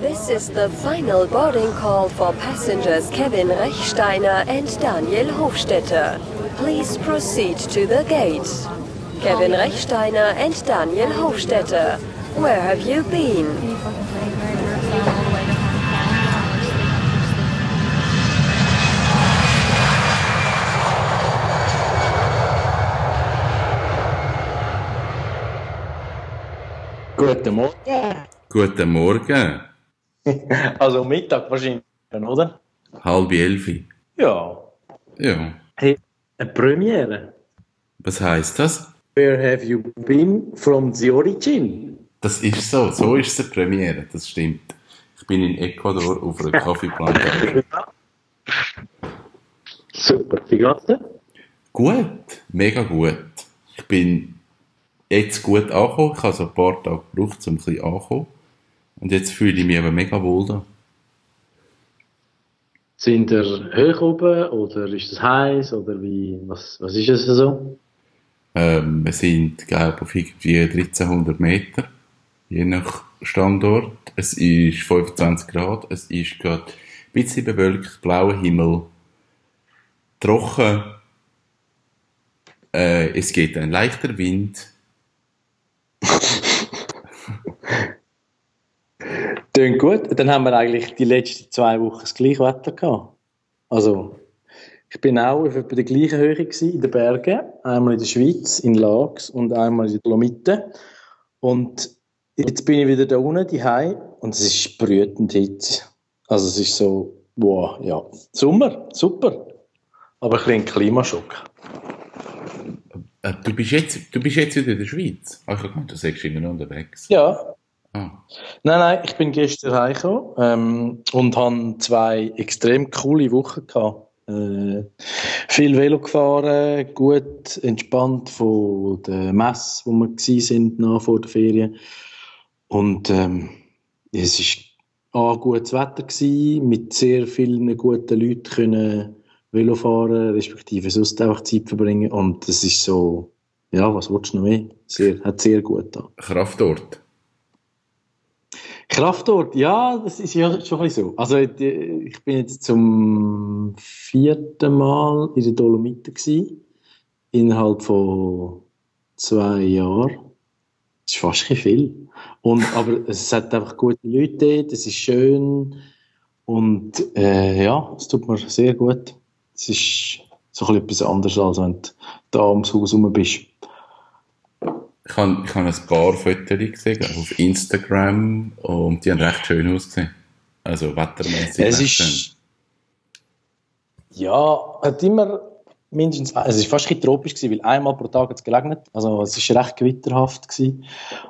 This is the final boarding call for passengers Kevin Rechsteiner and Daniel Hofstetter. Please proceed to the gate. Kevin Rechsteiner and Daniel Hofstetter, where have you been? Guten Morgen. Guten Morgen. Also Mittag wahrscheinlich, oder? Halb elf. Ja. Ja. Hey, eine Premiere. Was heißt das? Where have you been from the origin? Das ist so. So ist es eine Premiere. Das stimmt. Ich bin in Ecuador auf einer Kaffeeplantage. Super. Wie geht's dir? Gut. Mega gut. Ich bin jetzt gut angekommen. Ich habe so ein paar Tage gebraucht, um ein bisschen anzukommen. Und jetzt fühle ich mich aber mega wohl da. Sind ihr hoch oben oder ist es heiß oder wie, was, was ist es so? Ähm, wir sind, glaube ich, auf irgendwie 1300 Meter. Je nach Standort. Es ist 25 Grad. Es ist gerade ein bisschen bewölkt, blauer Himmel. Trocken. Äh, es geht ein leichter Wind. Tönt gut. Dann haben wir eigentlich die letzten zwei Wochen das gleiche Wetter gehabt. Also, ich bin auch auf etwa der gleichen Höhe gewesen, in den Bergen. Einmal in der Schweiz, in Lags und einmal in den Dolomiten. Und jetzt bin ich wieder da unten, die und es ist brütend Hitze. Also es ist so, wow, ja, Sommer, super. Aber ein bisschen Klimaschock. Äh, du, bist jetzt, du bist jetzt wieder in der Schweiz? Ich habe gemeint, du sagst immer unterwegs. Ja. Nein, nein, ich bin gestern heimgekommen ähm, und habe zwei extrem coole Wochen gehabt. Äh, viel Velo gefahren, gut entspannt von der Messe, wo wir sind nach vor der Ferien. Und ähm, es ist auch gutes Wetter gewesen, mit sehr vielen guten Leuten können Velo fahren, respektive sonst einfach Zeit verbringen. Und das ist so, ja, was willst du noch mehr? Sehr, hat sehr gut da. Kraftort. Kraftort, ja, das ist ja schon ein bisschen so. Also ich bin jetzt zum vierten Mal in den Dolomiten gewesen, innerhalb von zwei Jahren. Das ist fast ein viel. Und, aber es hat einfach gute Leute es ist schön und äh, ja, es tut mir sehr gut. Es ist so ein bisschen etwas anderes, als wenn du da ums Haus herum bist. Ich habe, ich habe ein paar Fotos gesehen auf Instagram und die haben recht schön ausgesehen. Also wettermäßig. Es ist, schön. Ja, hat immer mindestens, also es ist fast ein tropisch gewesen, weil einmal pro Tag hat es geregnet. Also es ist recht gewitterhaft gewesen.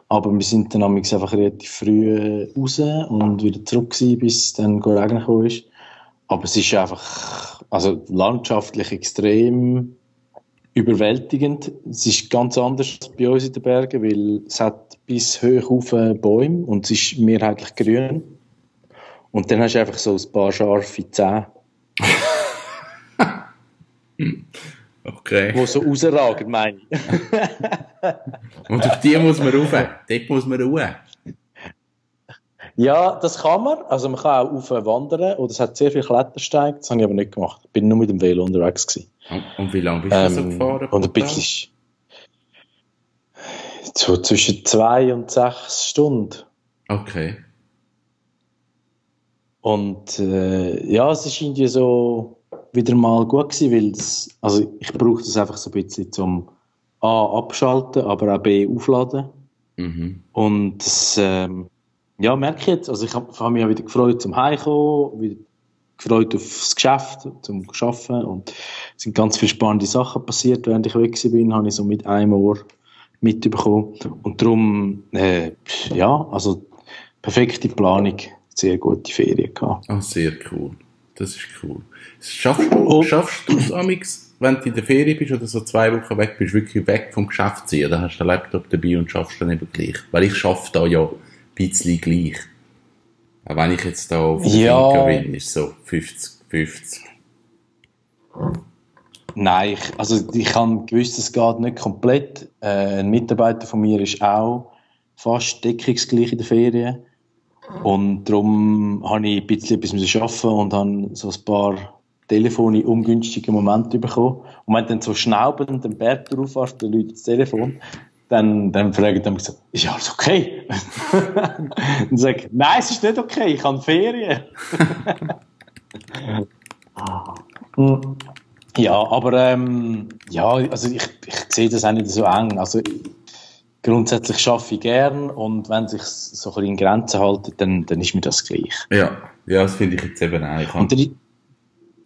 Aber wir sind dann einfach relativ früh raus und wieder zurück gewesen, bis dann regnen gekommen ist. Aber es ist einfach, also landschaftlich extrem überwältigend. Es ist ganz anders als bei uns in den Bergen, weil es hat bis hoch auf Bäume und es ist mehrheitlich grün. Und dann hast du einfach so ein paar scharfe Zähne. okay. Wo so rausragen, meine ich. und auf die muss man rauf. Dort muss man rauf. Ja, das kann man. Also man kann auch auf wandern oder es hat sehr viele Klettersteige. Das habe ich aber nicht gemacht. Ich bin nur mit dem Velo unterwegs gewesen. Und wie lange bist du ähm, so gefahren? Und ein bisschen so zwischen zwei und sechs Stunden. Okay. Und äh, ja, es ist irgendwie so wieder mal gut gewesen, weil das, also ich brauche das einfach so ein bisschen zum A abschalten, aber auch B aufladen. Mhm. Und das, ähm, ja, merke ich jetzt. Also ich habe hab mich ja wieder gefreut zum Heimkommen, wieder gefreut aufs Geschäft, zum Arbeiten und es sind ganz viele spannende Sachen passiert, während ich weg bin, habe ich so mit einem Ohr mitbekommen und darum, äh, ja, also perfekte Planung, sehr gute Ferien gehabt. Ah, sehr cool. Das ist cool. Schaffst du, oh. schaffst du es amix, wenn du in der Ferien bist oder so zwei Wochen weg bist, wirklich weg vom Geschäft ziehen, dann hast du den Laptop dabei und schaffst dann eben gleich. Weil ich schaffe da ja bisschen gleich. Auch wenn ich jetzt da auf ja. bin, ist so 50, 50. Nein, ich, also ich habe gewusst, es geht nicht komplett. Äh, ein Mitarbeiter von mir ist auch fast deckungsgleich in der Ferien. Und darum habe ich ein bisschen etwas arbeiten und habe so ein paar Telefone in ungünstigen Momenten bekommen. Und wenn dann so schnaubend den Berg drauf hast, dann läutet das Telefon, dann, dann fragen die mich so, ist ja alles okay? dann sage ich, nein, es ist nicht okay, ich habe Ferien. ja, aber ähm, ja, also ich, ich sehe das auch nicht so eng. Also grundsätzlich arbeite ich gern und wenn sich so ein bisschen in Grenzen halten, dann, dann ist mir das gleich. Ja, ja das finde ich jetzt eben auch. Ich Und, dann,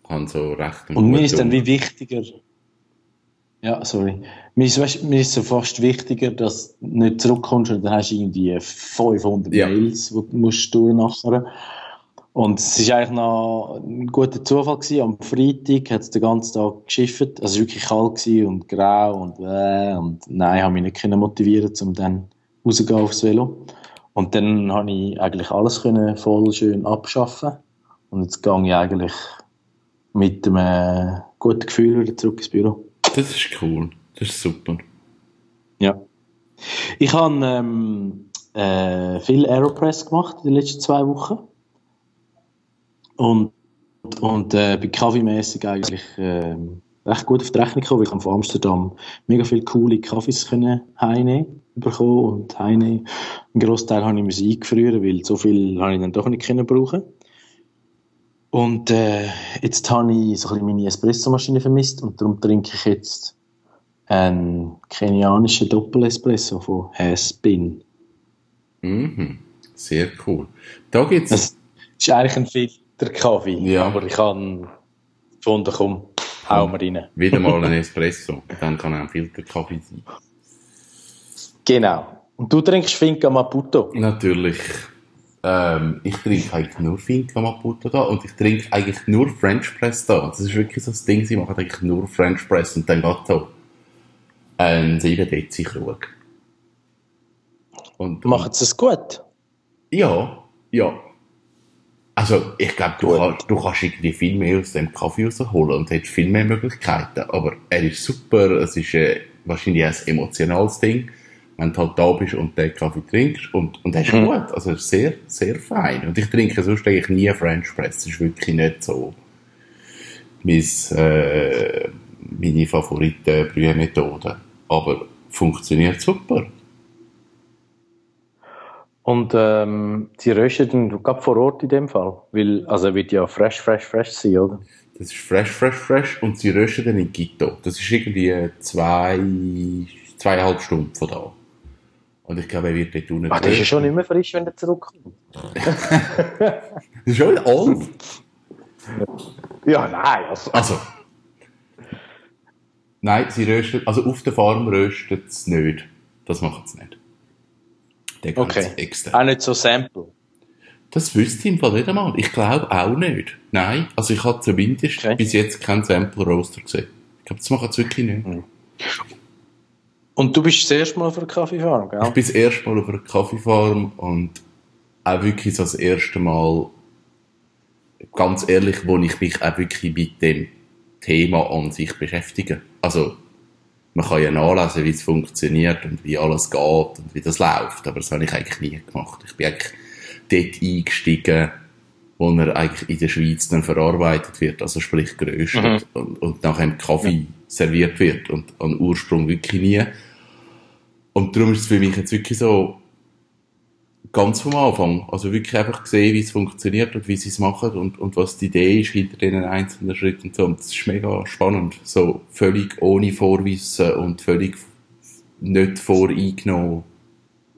habe so recht. und mir ist dann wie wichtiger, ja, sorry, mir ist, weißt, mir ist so fast wichtiger, dass du nicht zurückkommst und dann hast du irgendwie 500 Ja. Mails, die du musst durchnassern Und es war eigentlich noch ein guter Zufall gewesen. Am Freitag hat es den ganzen Tag geschifft. Also es war wirklich kalt gewesen und grau und äh, und nein, ich habe mich nicht können motivieren, um dann rauszugehen aufs Velo. Und dann habe ich eigentlich alles können voll schön abschaffen. Und jetzt gehe ich eigentlich mit einem guten Gefühl wieder zurück ins Büro. Das ist cool. Das ist super. Ja. Ich habe ähm, äh, viel Aeropress gemacht in den letzten zwei Wochen. Und, und äh, bin kaffeemässig eigentlich ähm, recht gut auf die Rechnung gekommen, weil ich von Amsterdam mega viele coole Kaffees können heimnehmen bekommen und heimnehmen. Einen Großteil habe ich müssen eingefrieren, weil so viel habe ich dann doch nicht können brauchen. Und äh, jetzt habe ich so ein bisschen meine Espressomaschine vermisst und darum trinke ich jetzt einen kenianischen Doppel-Espresso von Haspin. Mhm. Sehr cool. Da gibt es. Das ist eigentlich ein Filterkaffee, Ja. aber ich habe gefunden, komm, hau mal rein. wieder mal ein Espresso. Dann kann auch ein Filterkaffee sein. Genau. Und du trinkst Finca Maputo? Natürlich. Ähm, ich trinke eigentlich nur Finca Maputo da und ich trinke eigentlich nur French Press da. Das ist wirklich so das Ding, sie machen eigentlich nur French Press und dann geht so ein 7 Dezi Krug. Und, Machen sie es gut? Ja, ja. Also, ich glaube, du, du kannst irgendwie viel mehr aus dem Kaffee rausholen und hast viel mehr Möglichkeiten. Aber er ist super, es ist äh, wahrscheinlich ein emotionales Ding, wenn du halt da bist und den Kaffee trinkst. Und, und er ist Mhm. gut, also ist sehr, sehr fein. Und ich trinke sonst eigentlich nie French Press. Das ist wirklich nicht so mein, äh, meine favorite Brühmethode. Aber funktioniert super. Und ähm, sie rösten gerade vor Ort in dem Fall? Weil, also wird ja fresh, fresh, fresh sein, oder? Das ist fresh, fresh, fresh. Und sie rösten dann in Gitto. Das ist irgendwie zwei, zweieinhalb Stunden von da. Und ich glaube, er wird dort unten Ach, das ist ja schon mehr frisch, wenn er zurückkommt. Das ist schon alt. Ja, nein, also... Also. Nein, sie rösten, also auf der Farm röstet es nicht. Das machen sie nicht. Der Okay. extra. Auch nicht so Sample. Das wüsste ich im Fall nicht einmal. Ich glaube auch nicht. Nein, also ich habe zumindest Okay. bis jetzt keinen Sample Roaster gesehen. Ich glaube, das machen sie wirklich nicht. Und du bist das erste Mal auf einer Kaffeefarm, Ich gell? bin das erste Mal auf einer Kaffeefarm und auch wirklich das erste Mal, ganz ehrlich, wo ich mich auch wirklich mit dem Thema an sich beschäftige. Also, man kann ja nachlesen, wie es funktioniert und wie alles geht und wie das läuft, aber das habe ich eigentlich nie gemacht. Ich bin eigentlich dort eingestiegen, wo er eigentlich in der Schweiz dann verarbeitet wird, also sprich geröstet und, und nachher im Kaffee serviert wird und an Ursprung wirklich nie. Und darum ist es für mich jetzt wirklich so ganz vom Anfang, also wirklich einfach gesehen, wie es funktioniert und wie sie es machen und, und was die Idee ist hinter den einzelnen Schritten und so. Und das ist mega spannend, so völlig ohne Vorwissen und völlig nicht voreingenommen,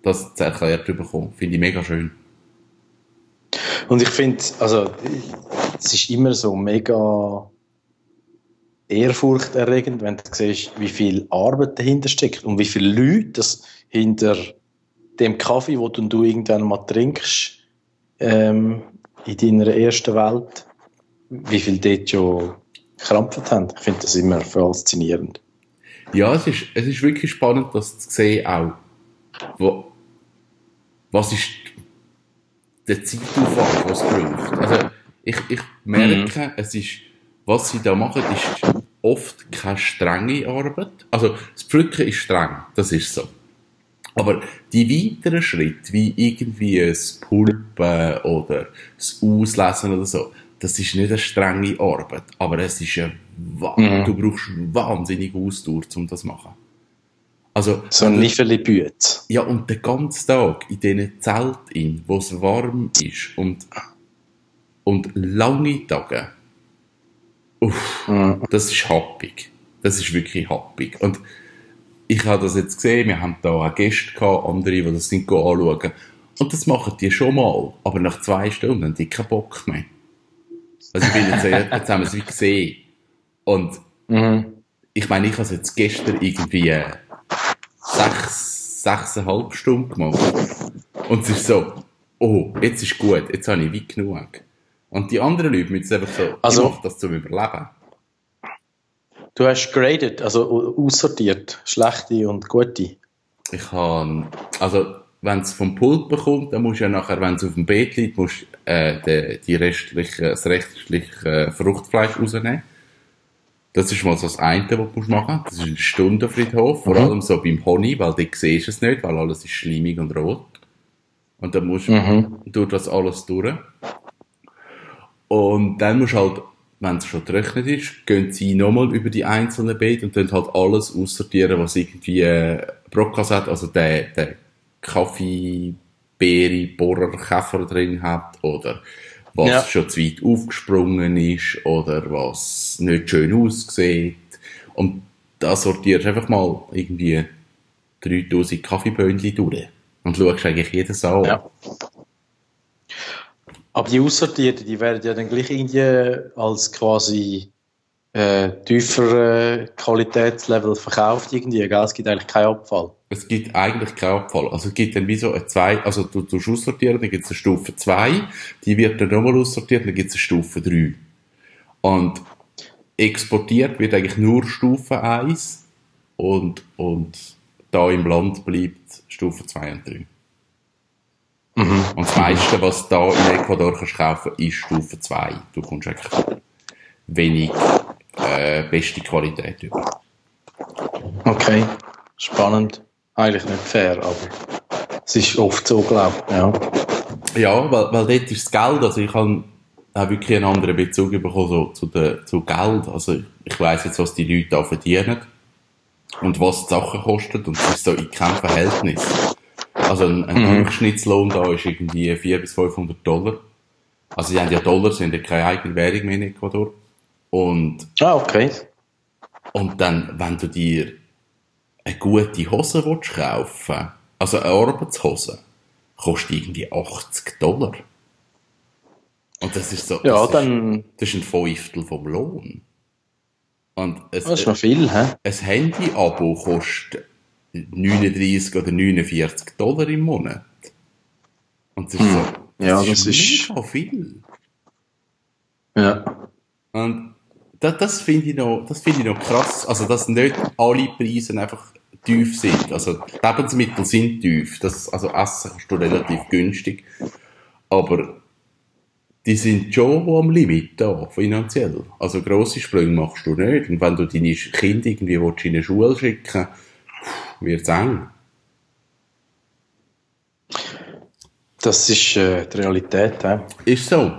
das zu erklärt bekommen. Finde ich mega schön. Und ich finde, also, es ist immer so mega ehrfurchterregend, wenn du siehst, wie viel Arbeit dahinter steckt und wie viele Leute das hinter dem Kaffee, wo du, irgendwann mal trinkst, ähm, in deiner ersten Welt, wie viel dort schon gekrampft haben. Ich finde das immer faszinierend. Ja, es ist, es ist wirklich spannend, das zu sehen auch. Wo, was ist der Zeitaufwand, was es braucht? Also, ich, ich merke, es ist, was sie da machen, ist oft keine strenge Arbeit. Also, das Pflücken ist streng, das ist so. Aber die weiteren Schritte, wie irgendwie das Pulpen oder das Auslesen oder so, das ist nicht eine strenge Arbeit, aber es ist eine, mhm. du brauchst wahnsinnig Ausdauer, um das zu machen. Also, so ein Niffeli Bütz. Ja, und den ganzen Tag in diesen Zelten, wo es warm ist und, und lange Tage, uff, mhm. das ist happig. Das ist wirklich happig. Und ich habe das jetzt gesehen, wir haben da auch Gäste gehabt, andere, die das sind anschauen. Und das machen die schon mal. Aber nach zwei Stunden haben die keinen Bock mehr. Also ich bin jetzt, jetzt haben wir es wie gesehen. Und mhm. ich meine, ich habe es jetzt gestern irgendwie äh, sechs, sechseinhalb Stunden gemacht. Und es ist so, oh, jetzt ist gut, jetzt habe ich wie genug. Und die anderen Leute müssen einfach so, also, ich mache das zum Überleben. Du hast graded, also aussortiert, schlechte und gute. Ich habe, also wenn es vom Pult bekommt, dann musst du ja nachher, wenn es auf dem Beet liegt, musst äh, die, die restliche, das restliche äh, Fruchtfleisch rausnehmen. Das ist mal so das eine, was du machen musst. Das ist ein Stundenfriedhof, vor mhm. allem so beim Honig, weil dort siehst du es nicht, weil alles ist schleimig und rot. Und dann musst du mhm. durch das alles durch. Und dann musst du halt wenn es schon getrocknet ist, gehen sie nochmal über die einzelnen Beete und dann halt alles aussortieren, was irgendwie äh, Brockhaus hat, also der, der Kaffee, Beere, Bohrer, Käfer drin hat oder was ja. schon zu weit aufgesprungen ist oder was nicht schön aussieht. Und da sortierst du einfach mal irgendwie 3000 Kaffeeböhnchen durch und schaust eigentlich jedes an. Ja. Aber die Aussortierten, die werden ja dann gleich irgendwie als quasi äh, tiefer äh, Qualitätslevel verkauft irgendwie, gell? Es gibt eigentlich keinen Abfall. Es gibt eigentlich keinen Abfall. Also es gibt dann wie so eine zwei, also du tust aussortieren, dann gibt es eine Stufe 2, die wird dann nochmal aussortiert, dann gibt es eine Stufe 3. Und exportiert wird eigentlich nur Stufe 1 und, und da im Land bleibt Stufe 2 und 3. Mhm. Und das meiste, was du da in Ecuador kannst kaufen, ist Stufe 2. Du kommst eigentlich wenig äh, beste Qualität über. Okay, spannend. Eigentlich nicht fair, aber es ist oft so, glaube ich. Ja, ja weil, weil dort ist das Geld, also ich habe auch wirklich einen anderen Bezug bekommen so, zu, der, zu Geld. Also ich weiss jetzt, was die Leute da verdienen und was die Sachen kosten und es ist so in keinem Verhältnis. Also ein, ein mhm. Durchschnittslohn da ist irgendwie 400 bis 500 Dollar. Also sie haben ja Dollar, sind ja keine eigene Währung mehr in Ecuador. Und, ah, okay. Und dann, wenn du dir eine gute Hose willst kaufen also eine Arbeitshose, kostet irgendwie 80 Dollar. Und das ist so, ja, das, dann, ist, das ist ein Fünftel vom Lohn. Und es, das ist noch viel, hä? Ein Handy-Abo kostet 39 oder 49 Dollar im Monat. Und das ist so, das ja, ist das ist mega viel. Ja. Und das, das finde ich noch, das finde ich noch krass. Also, dass nicht alle Preise einfach tief sind. Also, die Lebensmittel sind tief. Das, also, Essen kannst du relativ günstig. Aber, die sind schon am Limit da, finanziell. Also, grosse Sprünge machst du nicht. Und wenn du deine Kinder irgendwie in eine Schule schicken willst, wird es eng. Das ist äh, die Realität. Äh. Ist so.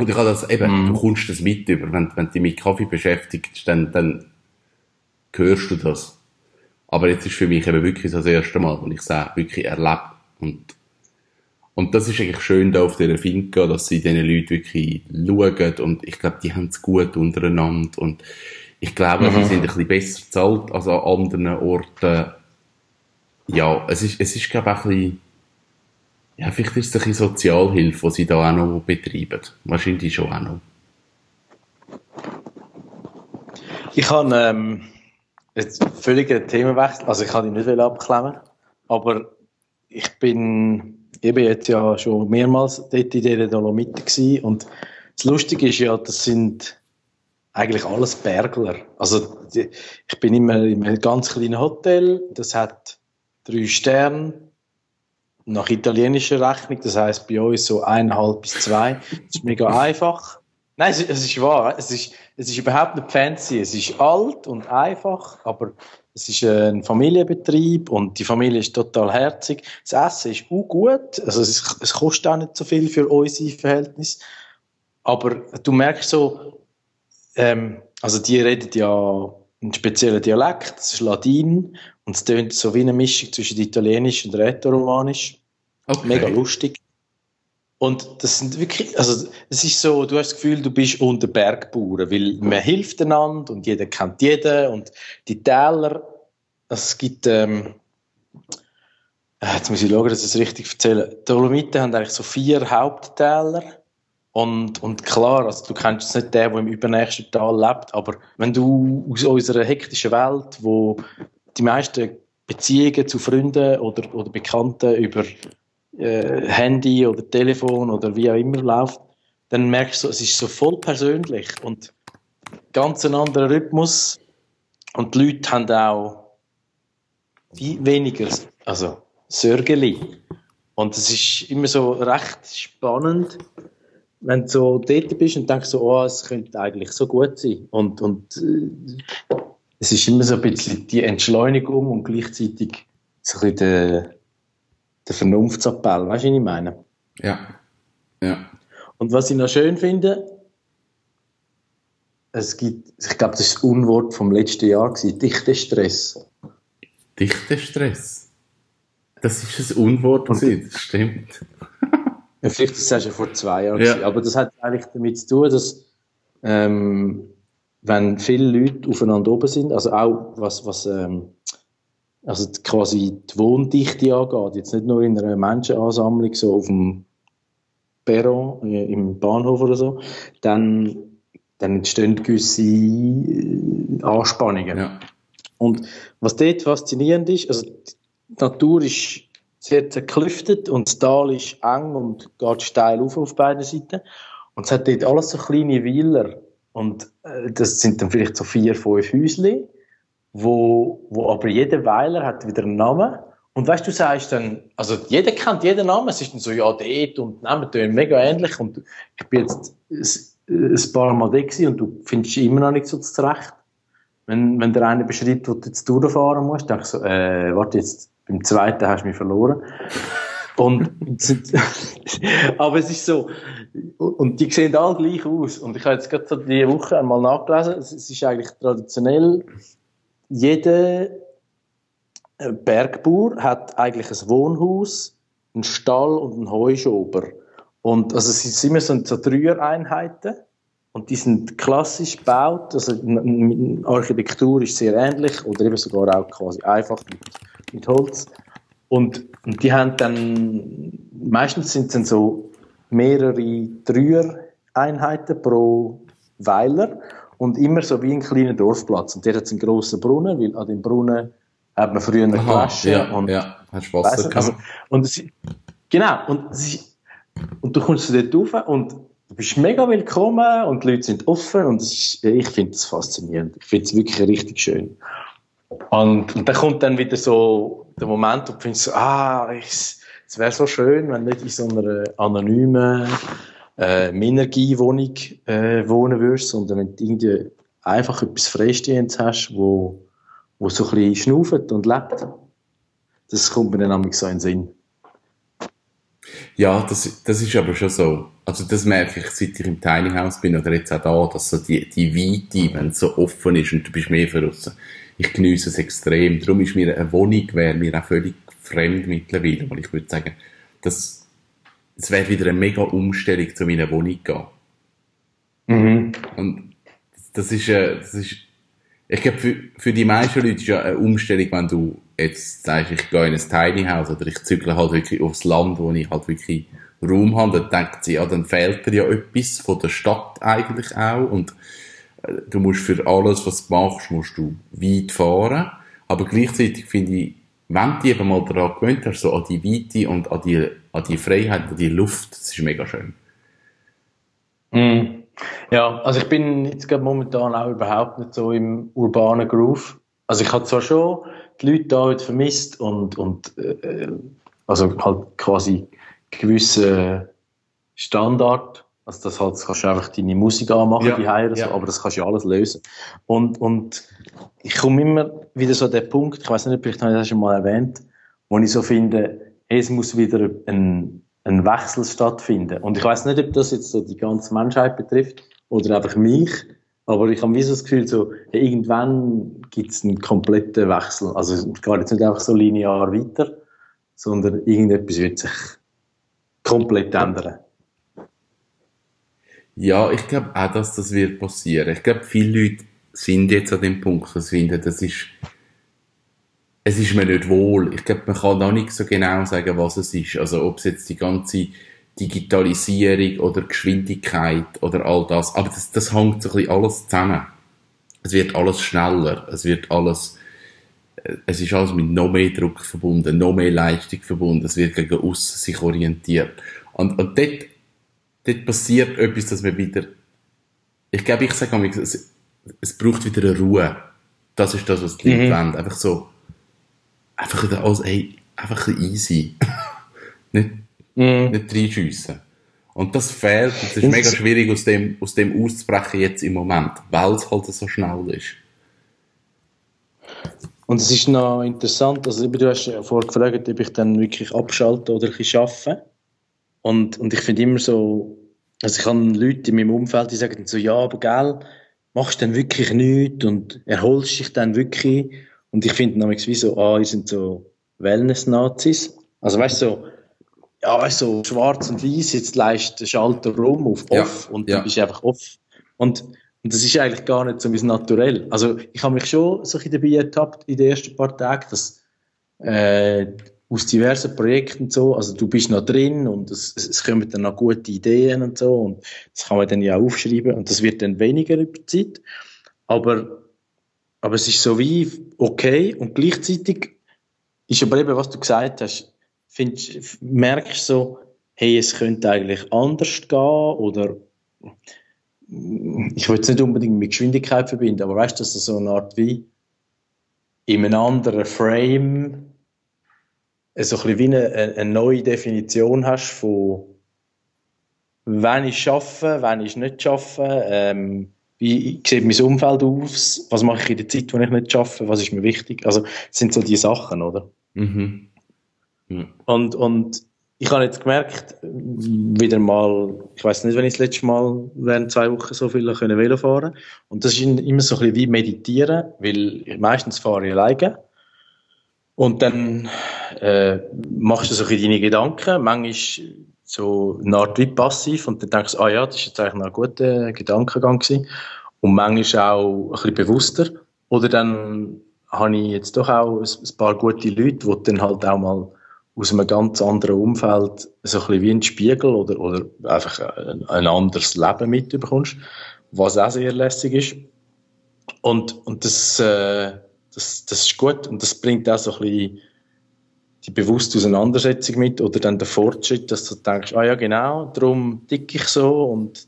Und ich habe das eben, mm. du kommst das mit über, wenn, wenn du dich mit Kaffee beschäftigst, dann, dann hörst du das. Aber jetzt ist für mich eben wirklich das erste Mal, wo ich es wirklich erlebe. Und, und das ist eigentlich schön da auf dieser Finca, dass sie diesen Leuten wirklich schauen und ich glaube, die haben es gut untereinander und ich glaube, mhm. sie sind ein bisschen besser bezahlt als an anderen Orten. Ja, es ist, es ist glaube ich, ein bisschen, ja, vielleicht ist es ein Sozialhilfe, die sie da auch noch betreiben. Wahrscheinlich schon auch noch. Ich habe, ähm, jetzt völliger Themenwechsel, also ich kann ihn nicht abklemmen, aber ich bin eben jetzt ja schon mehrmals dort in dieser Dolomiten gewesen und das Lustige ist ja, das sind eigentlich alles Bergler. Also ich bin immer in einem ganz kleinen Hotel, das hat drei Sterne nach italienischer Rechnung, das heißt bei uns so eineinhalb bis zwei. Das ist mega einfach. Nein, es, es ist wahr. Es ist, es ist überhaupt nicht fancy. Es ist alt und einfach, aber es ist ein Familienbetrieb und die Familie ist total herzig. Das Essen ist auch gut, also es, es kostet auch nicht so viel für unsere Verhältnisse. Aber du merkst so, ähm, also die reden ja einen speziellen Dialekt, das ist Ladin und es tönt so wie eine Mischung zwischen Italienisch und Rätoromanisch. Okay. Mega lustig. Und das sind wirklich, also es ist so, du hast das Gefühl, du bist unter Bergbauern, weil man hilft einander und jeder kennt jeden und die Täler, es gibt, ähm, äh, jetzt muss ich schauen, dass ich es richtig erzähle. Die Dolomiten haben eigentlich so vier Haupttäler und, und klar, also du kennst jetzt nicht den, der im übernächsten Tal lebt, aber wenn du aus unserer hektischen Welt, wo die meisten Beziehungen zu Freunden oder, oder Bekannten über äh, Handy oder Telefon oder wie auch immer läuft, dann merkst du, es ist so voll persönlich und ganz ein anderer Rhythmus und die Leute haben auch wie weniger, also Sorgeli. Und es ist immer so recht spannend, wenn du so dort bist und denkst so, oh, es könnte eigentlich so gut sein. Und, und äh, es ist immer so ein bisschen die Entschleunigung und gleichzeitig so ein bisschen der, der Vernunftsappell. Weißt du, was ich meine? Ja. ja. Und was ich noch schön finde, es gibt, ich glaube, das ist das Unwort vom letzten Jahr, gewesen, dichter Stress. Dichter Stress? Das ist ein Unwort, das stimmt. Ja, vielleicht ist das ja vor zwei Jahren. Ja. Aber das hat eigentlich damit zu tun, dass ähm, wenn viele Leute aufeinander oben sind, also auch was, was ähm, also quasi die Wohndichte angeht, jetzt nicht nur in einer Menschenansammlung, so auf dem Perron, äh, im Bahnhof oder so, dann, dann entstehen gewisse äh, Anspannungen. Ja. Und was dort faszinierend ist, also die Natur ist sehr zerklüftet und das Tal ist eng und geht steil auf auf beiden Seiten. Und es hat dort alles so kleine Weiler. Und äh, das sind dann vielleicht so vier, fünf Häuschen, wo, wo aber jeder Weiler hat wieder einen Namen. Und weißt du, sagst dann, also jeder kennt jeden Namen, es ist dann so, ja, dort und Namen tönen mega ähnlich. Und ich bin jetzt ein paar Mal da und du findest immer noch nicht so zurecht. Wenn, wenn der eine beschreibt, wo du jetzt durchfahren musst, denke ich so, äh, warte jetzt, beim zweiten hast du mich verloren. Und, aber es ist so, und die sehen alle gleich aus. Und ich habe jetzt gerade so diese Woche einmal nachgelesen, es ist eigentlich traditionell, jeder äh, Bergbauer hat eigentlich ein Wohnhaus, einen Stall und einen Heuschober. Und also es sind immer so, Dreier-Einheiten. Und die sind klassisch gebaut, also Architektur ist sehr ähnlich oder eben sogar auch quasi einfach mit mit Holz. Und, und die haben dann, meistens sind es dann so mehrere Dreier-Einheiten pro Weiler und immer so wie ein kleiner Dorfplatz. Und der hat einen grossen Brunnen, weil an dem Brunnen hat man früher eine Flasche. Ja, und, ja, hast Wasser weißt, also, und es, Genau, und, es, und du kommst dort rauf und du bist mega willkommen und die Leute sind offen und ist, ich finde das faszinierend. Ich finde es wirklich richtig schön. Und, und dann kommt dann wieder so der Moment, wo du findest, ah, es wäre so schön, wenn nicht in so einer anonymen äh, Minergie-Wohnung äh, wohnen würdest, sondern wenn du irgendwie einfach etwas Freistehendes hast, wo, wo so ein bisschen schnauft und lebt. Das kommt mir dann nämlich so in den Sinn. Ja, das, das ist aber schon so. Also das merke ich, seit ich im Tiny House bin oder jetzt auch da, dass so die, die Weite, wenn es so offen ist und du bist mehr verrissen, ich genieße es extrem. Darum ist mir eine Wohnung wäre mir auch völlig fremd mittlerweile, weil ich würde sagen, das, es wäre wieder eine mega Umstellung zu meiner Wohnung gehen. Mhm. Und das ist, äh, das ist, ich glaube, für, für die meisten Leute ist ja eine Umstellung, wenn du jetzt sagst, ich gehe in ein Tiny House oder ich zügle halt wirklich aufs Land, wo ich halt wirklich Raum habe, dann denkt sie, ja, dann fehlt dir ja etwas von der Stadt eigentlich auch und du musst für alles, was du machst, musst du weit fahren. Aber gleichzeitig finde ich, wenn du eben mal daran gewöhnt hast, so an die Weite und an die, an die Freiheit, an die Luft, das ist mega schön. Mm. Ja, also ich bin jetzt gerade momentan auch überhaupt nicht so im urbanen Groove. Also ich habe zwar schon die Leute da heute vermisst und, und äh, also halt quasi gewisse Standard Also das, halt, kannst du einfach deine Musik anmachen, Ja, die Heire, ja. so, aber das kannst du ja alles lösen. Und, und ich komme immer wieder so an den Punkt, ich weiß nicht, vielleicht habe ich das schon mal erwähnt, wo ich so finde, hey, es muss wieder ein, ein Wechsel stattfinden. Und ich weiß nicht, ob das jetzt so die ganze Menschheit betrifft oder einfach mich, aber ich habe wie so das Gefühl, so, hey, irgendwann gibt es einen kompletten Wechsel. Also es geht jetzt nicht einfach so linear weiter, sondern irgendetwas wird sich komplett ändern. Ja, ich glaube auch, dass das wird passieren. Ich glaube, viele Leute sind jetzt an dem Punkt, dass sie finden, das ist, es ist mir nicht wohl. Ich glaube, man kann noch nicht so genau sagen, was es ist. Also, ob es jetzt die ganze Digitalisierung oder Geschwindigkeit oder all das, aber das, das hängt so ein bisschen alles zusammen. Es wird alles schneller, es wird alles, äh, es ist alles mit noch mehr Druck verbunden, noch mehr Leistung verbunden, es wird gegen aussen sich orientiert. Und, und dort, dort passiert etwas, dass wir wieder, ich glaube, ich sage manchmal, es, es braucht wieder eine Ruhe. Das ist das, was die Leute wollen. Einfach so, einfach wieder alles, ey, einfach ein easy. nicht, nicht reinschiessen. Und das fehlt, und es ist mega schwierig, aus dem, aus dem auszubrechen jetzt im Moment, weil es halt so schnell ist. Und es ist noch interessant, also du hast ja vorher gefragt, ob ich dann wirklich abschalte oder ein bisschen arbeite. Und, und ich finde immer so, also ich habe Leute in meinem Umfeld, die sagen so, ja, aber gell, machst du dann wirklich nichts und erholst dich dann wirklich? Und ich finde nämlich wie so, ah, ihr sind so Wellness-Nazis. Also weißt du, so, ja, so schwarz und weiß, jetzt leist der Schalter rum auf Ja, off und ja. dann bist du einfach off. Und, und das ist eigentlich gar nicht so mein Naturell. Also ich habe mich schon so ein bisschen dabei ertappt in den ersten paar Tagen, dass äh, aus diversen Projekten und so, also du bist noch drin und es, es, kommen dann noch gute Ideen und so und das kann man dann ja aufschreiben und das wird dann weniger über die Zeit. Aber, aber es ist so wie okay und gleichzeitig ist aber eben, was du gesagt hast, findest, merkst so, hey, es könnte eigentlich anders gehen oder ich will es nicht unbedingt mit Geschwindigkeit verbinden, aber weißt du, dass du so eine Art wie in einem anderen Frame so ein bisschen wie eine, eine neue Definition hast von wenn ich schaffe, wenn ich nicht schaffe, ähm, wie sieht mein Umfeld aus, was mache ich in der Zeit, wenn ich nicht schaffe, was ist mir wichtig, also das sind so die Sachen, oder? Mhm. Ja. Und, und ich habe jetzt gemerkt, wieder mal, ich weiß nicht, wenn ich das letzte Mal während zwei Wochen so viel können Velo fahren Und das ist immer so ein bisschen wie meditieren, weil meistens fahre ich alleine. Und dann äh, machst du so deine Gedanken, manchmal so eine Art wie passiv und dann denkst du, ah ja, das ist jetzt eigentlich ein guter Gedankengang gewesen. Und manchmal auch ein bisschen bewusster. Oder dann habe ich jetzt doch auch ein paar gute Leute, die dann halt auch mal aus einem ganz anderen Umfeld so ein bisschen wie ein Spiegel oder, oder einfach ein, ein anderes Leben mitbekommst, was auch sehr lässig ist. Und, und das, äh, das, das ist gut und das bringt auch so ein bisschen die bewusste Auseinandersetzung mit oder dann der Fortschritt, dass du denkst, ah ja genau, darum ticke ich so und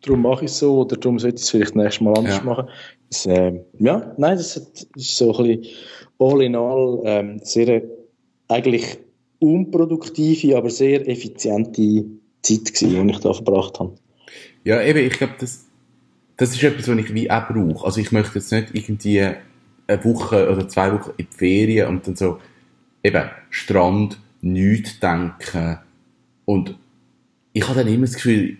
darum mache ich so oder darum sollte ich es vielleicht nächstes Mal anders Ja. machen. Das, äh, ja, nein, das ist so ein bisschen all in all ähm, sehr eigentlich unproduktive, aber sehr effiziente Zeit gewesen, die ich da verbracht habe. Ja, eben, ich glaube, das, das ist etwas, was ich wie auch brauche. Also ich möchte jetzt nicht irgendwie eine Woche oder zwei Wochen in die Ferien und dann so, eben, Strand, nichts denken. Und ich habe dann immer das Gefühl,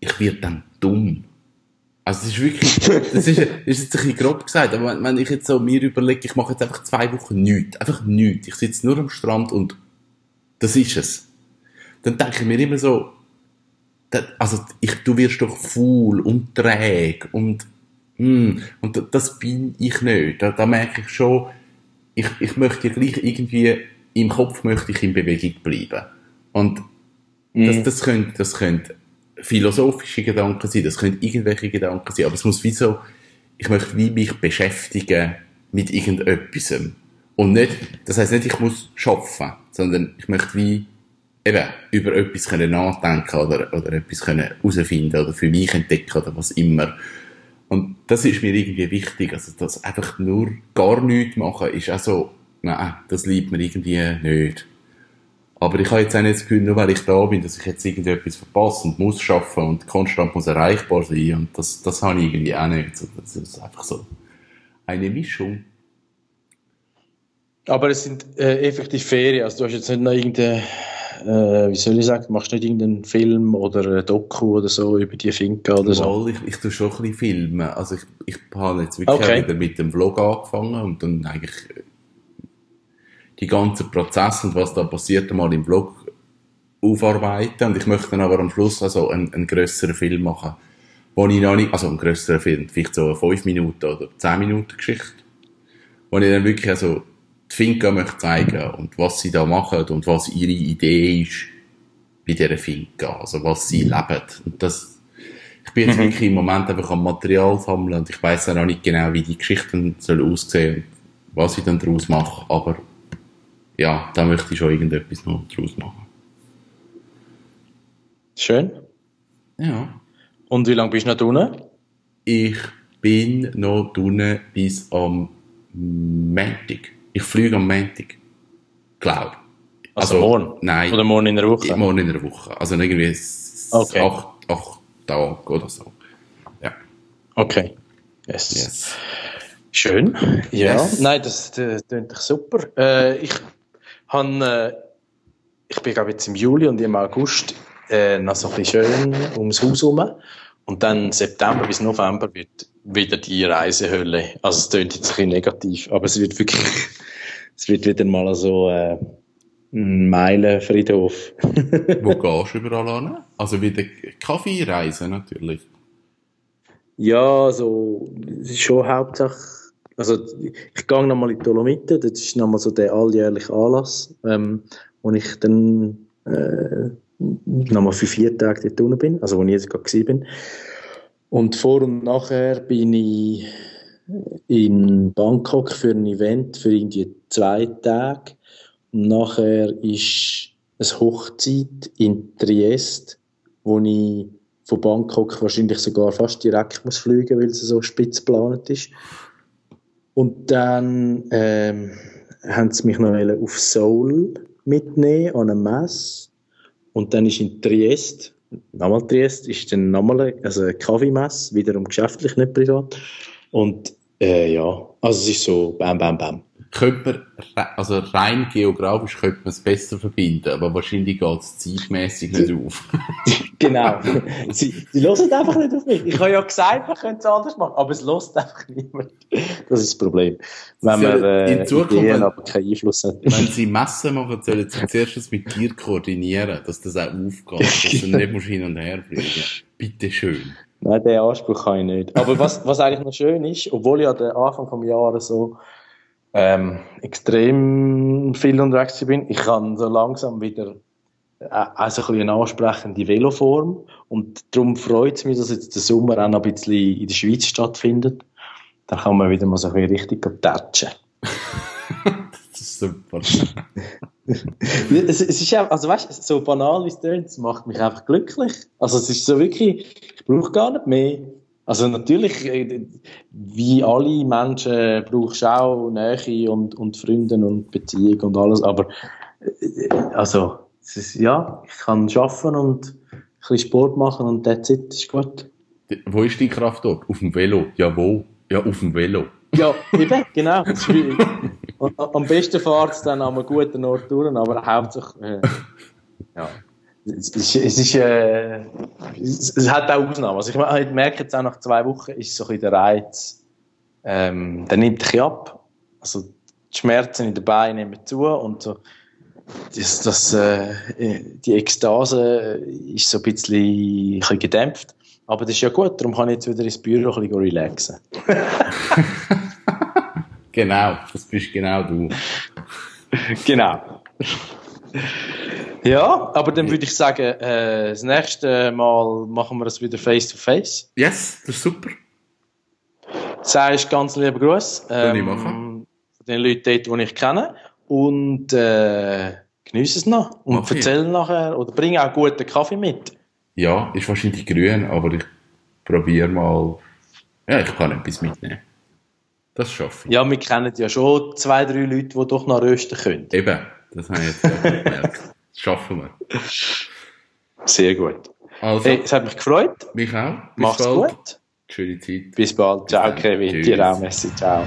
ich werde dann dumm. Also es ist wirklich, das ist, das ist jetzt ein bisschen grob gesagt, aber wenn, wenn ich jetzt so mir überlege, ich mache jetzt einfach zwei Wochen nichts, einfach nichts. Ich sitze nur am Strand und das ist es. Dann denke ich mir immer so, da- also ich, du wirst doch faul und träge und mm, und da- das bin ich nicht. Da, da merke ich schon, ich, ich möchte ja gleich irgendwie im Kopf möchte ich in Bewegung bleiben. Und das, das können, das können philosophische Gedanken sein, das können irgendwelche Gedanken sein, aber es muss wie so, ich möchte wie mich beschäftigen mit irgendetwas. Und nicht, das heißt nicht, ich muss schaffen, sondern ich möchte wie eben über etwas können nachdenken oder, oder etwas können herausfinden oder für mich entdecken oder was immer. Und das ist mir irgendwie wichtig. Also, das einfach nur gar nichts machen ist auch so, nein, das liebt mir irgendwie nicht. Aber ich habe jetzt auch nicht das Gefühl, nur weil ich da bin, dass ich jetzt irgendetwas verpasse und muss schaffen und konstant muss erreichbar sein. Und das, das habe ich irgendwie auch nicht. Das ist einfach so eine Mischung. Aber es sind äh, effektiv Ferien. Also du hast jetzt nicht noch irgendeine, äh, wie soll ich sagen, machst nicht irgendeinen Film oder ein Doku oder so über die Finca oder so? Mal, ich, ich tue schon ein bisschen filmen. Also ich, ich habe jetzt wirklich Okay. wieder mit dem Vlog angefangen und dann eigentlich äh, die ganzen Prozesse und was da passiert mal im Vlog aufarbeiten und ich möchte dann aber am Schluss also einen, einen grösseren Film machen, wo ich noch nicht, also einen grösseren Film, vielleicht so eine 5 Minuten oder 10 Minuten Geschichte, wo ich dann wirklich also die Finca möchte zeigen und was sie da machen und was ihre Idee ist bei dieser Finca, also was sie leben. Und das, ich bin jetzt wirklich im Moment einfach am Material sammeln und ich weiß auch noch nicht genau, wie die Geschichten soll aussehen und was ich dann daraus mache, aber ja, da möchte ich schon irgendetwas noch daraus machen. Schön. Ja. Und wie lange bist du noch drinnen? Ich bin noch drinnen bis am Montag. Ich fliege am Montag. Glaub. Also morgen? Nein. Oder morgen in der Woche? Morgen in der Woche. Also irgendwie Okay. acht, acht Tage oder so. Ja. Okay. Yes. Yes. Schön. Ja. Yes. Nein, das klingt super. Äh, ich han, äh, ich bin glaube jetzt im Juli und im August äh, noch so ein bisschen schön ums Haus herum. Und dann September bis November wird wieder die Reisehölle. Also es klingt jetzt ein bisschen negativ, aber es wird wirklich, es wird wieder mal so äh, ein Meilenfriedhof. Wo gehst du überall hin? Also wieder Kaffeereisen natürlich. Ja, also, es ist schon Hauptsache, also, ich gehe nochmal in die Dolomiten, das ist nochmal so der alljährliche Anlass, ähm, wo ich dann, äh, nochmal für vier Tage dort unten bin, also wo ich jetzt gerade bin. Und vor und nachher bin ich in Bangkok für ein Event für irgendwie zwei Tage. Und nachher ist eine Hochzeit in Triest, wo ich von Bangkok wahrscheinlich sogar fast direkt muss fliegen, weil sie so spitz geplant ist. Und dann ähm, haben sie mich noch auf Seoul mitnehmen an eine Messe. Und dann ist in Triest, nochmal Triest, ist dann nochmal eine, also eine Kaffeemesse, wiederum geschäftlich, nicht privat. Und äh, ja, also es ist so bam, bam, bam. Könnte man, also rein geografisch könnte man es besser verbinden, aber wahrscheinlich geht es zeitmässig nicht auf. Genau. sie, sie hören einfach nicht auf mich. Ich habe ja gesagt, man könnte es anders machen, aber es hört einfach niemand. Das ist das Problem. Wenn Sie man äh, in Zukunft, Ideen, wenn- aber keinen Einfluss hat. Wenn sie Messen machen, sollen sie zuerst mit dir koordinieren, dass das auch aufgeht, dass du nicht musst hin und her fliegen. Bitte schön. Nein, den Anspruch habe ich nicht. Aber was, was eigentlich noch schön ist, obwohl ich an den Anfang des Jahres so ähm, extrem viel unterwegs bin, ich kann so langsam wieder äh, also ein eine ansprechende Veloform und darum freut es mich, dass jetzt der Sommer auch noch ein bisschen in der Schweiz stattfindet. Dann kann man wieder mal so ein bisschen richtig tatschen. Das ist super. Es, ist auch, also weißt, so banal wie es tönt, es macht mich einfach glücklich. Also es ist so wirklich, ich brauche gar nicht mehr. Also natürlich, äh, wie alle Menschen brauchst du auch Nähe und, und Freunde und Beziehung und alles, aber äh, also es ist, ja, ich kann arbeiten und ein bisschen Sport machen und that's it, ist gut. Wo ist die Kraft dort? Auf dem Velo. Ja, wo? Ja, auf dem Velo. Ja, eben, genau. Und Am besten fahrt es dann an einem guten Ort durch, aber hauptsächlich, äh, ja. Es es ist, äh, es, es hat auch Ausnahmen. Also ich me- ich merke jetzt auch nach zwei Wochen ist so ein der Reiz, ähm, der nimmt bisschen ab. Also die Schmerzen in den Beinen nehmen zu und so. Das, das, äh, die Ekstase ist so ein bisschen, ein bisschen gedämpft. Aber das ist ja gut, darum kann ich jetzt wieder ins Büro ein bisschen relaxen. Genau, das bist genau du. Genau. Ja, aber dann würde ich sagen, äh, das nächste Mal machen wir es wieder face to face. Yes, das ist super. Sagst ganz lieben Gruß. Kann ich Ähm, machen. von den Leuten dort, die ich kenne. Und äh, genieße es noch. Und Mach ich. erzähl nachher, oder bring auch guten Kaffee mit. Ja, ist wahrscheinlich grün, aber ich probiere mal. Ja, ich kann etwas mitnehmen. Das schaffe ich. Ja, wir kennen ja schon zwei, drei Leute, die doch noch rösten können. Eben, das habe ich jetzt gemerkt. Das schaffen wir. Sehr gut. Also, Hey, es hat mich gefreut. mich auch. Bis Mach's bald. gut. Schöne Zeit. Bis bald. Ciao. Kevin. Dir auch. Messi. Ciao.